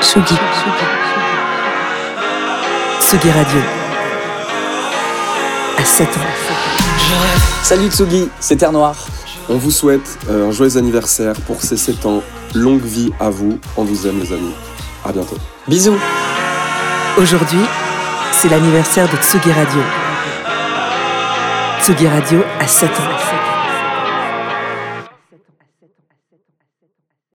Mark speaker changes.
Speaker 1: Tsugi. Tsugi Radio. À 7 ans.
Speaker 2: Salut Tsugi, c'est Terre Noire.
Speaker 3: On vous souhaite euh, un joyeux anniversaire pour ces 7 ans. Longue vie à vous. On vous aime les amis. À bientôt.
Speaker 2: Bisous.
Speaker 1: Aujourd'hui, c'est l'anniversaire de Tsugi Radio. Tsugi Radio à 7 ans.